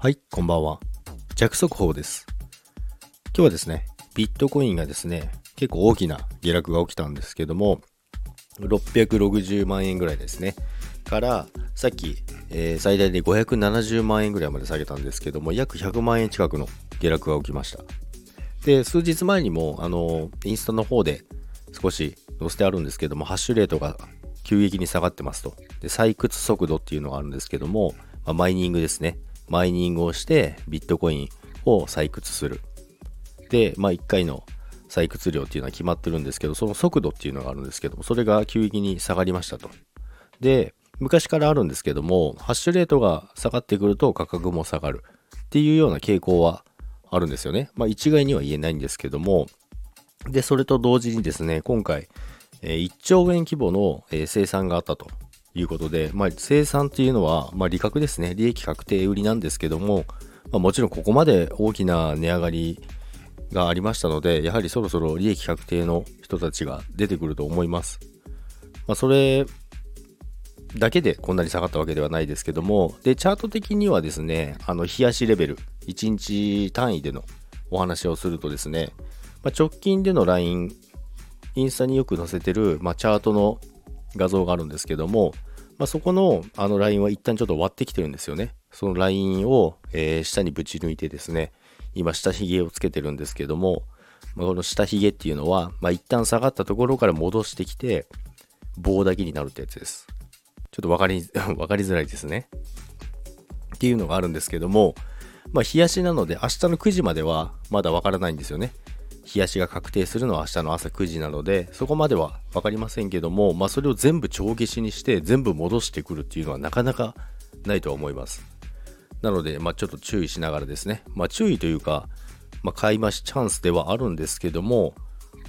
はい、こんばんは。弱速報です。今日はですね、ビットコインがですね、結構大きな下落が起きたんですけども、660万円ぐらいですね。から、さっき、えー、最大で570万円ぐらいまで下げたんですけども、約100万円近くの下落が起きました。で、数日前にも、あの、インスタの方で少し載せてあるんですけども、ハッシュレートが急激に下がってますと。で、採掘速度っていうのがあるんですけども、まあ、マイニングですね。マイニングをしてビットコインを採掘する。で、まあ1回の採掘量っていうのは決まってるんですけど、その速度っていうのがあるんですけど、それが急激に下がりましたと。で、昔からあるんですけども、ハッシュレートが下がってくると価格も下がるっていうような傾向はあるんですよね。まあ一概には言えないんですけども、で、それと同時にですね、今回、1兆円規模の、生産があったということで、まあ、生産っていうのは、まあ、利確ですね、利益確定売りなんですけども、まあ、もちろんここまで大きな値上がりがありましたので、やはりそろそろ利益確定の人たちが出てくると思います。まあ、それだけでこんなに下がったわけではないですけども、で、チャート的にはですね、あの、冷やしレベル、1日単位でのお話をするとですね、まあ、直近でのラインインスタによく載せてる、まあ、チャートの画像があるんですけども、まあ、そこのあのラインは一旦ちょっと割ってきてるんですよね。そのラインを、えー、下にぶち抜いてですね、今下髭をつけてるんですけども、まあ、この下髭っていうのは、まあ、一旦下がったところから戻してきて、棒だけになるってやつです。ちょっとわかり、わかりづらいですね。っていうのがあるんですけども、まあ、冷やしなので明日の9時まではまだわからないんですよね。冷やしが確定するのは明日の朝9時なので、そこまでは分かりませんけども、まあ、それを全部帳消しにして全部戻してくるっていうのはなかなかないとは思います。なので、まあ、ちょっと注意しながらですね、まあ、注意というか、まあ、買い増しチャンスではあるんですけども、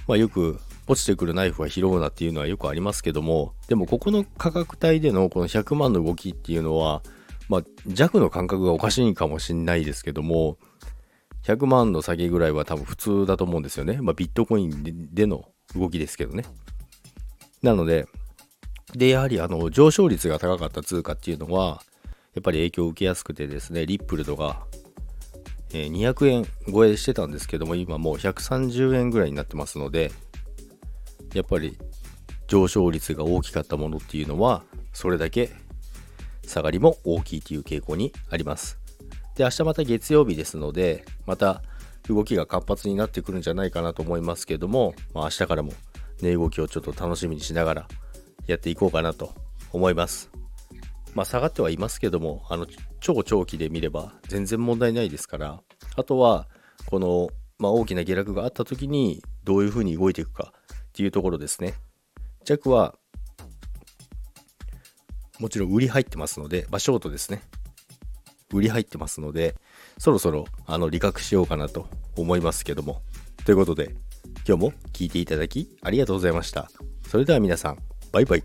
まあ、よく落ちてくるナイフは拾うなっていうのはよくありますけども、でもここの価格帯でのこの100万の動きっていうのは、まあ、弱の感覚がおかしいかもしれないですけども、100万の下げぐらいは多分普通だと思うんですよね。まあ、ビットコインでの動きですけどね。なので、で、やはりあの上昇率が高かった通貨っていうのは、やっぱり影響を受けやすくてですね、リップルとか、え、200円超えしてたんですけども、今もう130円ぐらいになってますので、やっぱり上昇率が大きかったものっていうのは、それだけ下がりも大きいという傾向にあります。で、明日また月曜日ですので、また動きが活発になってくるんじゃないかなと思いますけども、まあ、明日からも値動きをちょっと楽しみにしながらやっていこうかなと思います。まあ、下がってはいますけども、あの、超長期で見れば全然問題ないですから、あとは、この、まあ、大きな下落があった時にどういうふうに動いていくかっていうところですね。弱は、もちろん売り入ってますので、まあ、ショートですね。売り入ってますので、そろそろ、あの、理覚しようかなと思いますけども。ということで、今日も聴いていただきありがとうございました。それでは皆さん、バイバイ。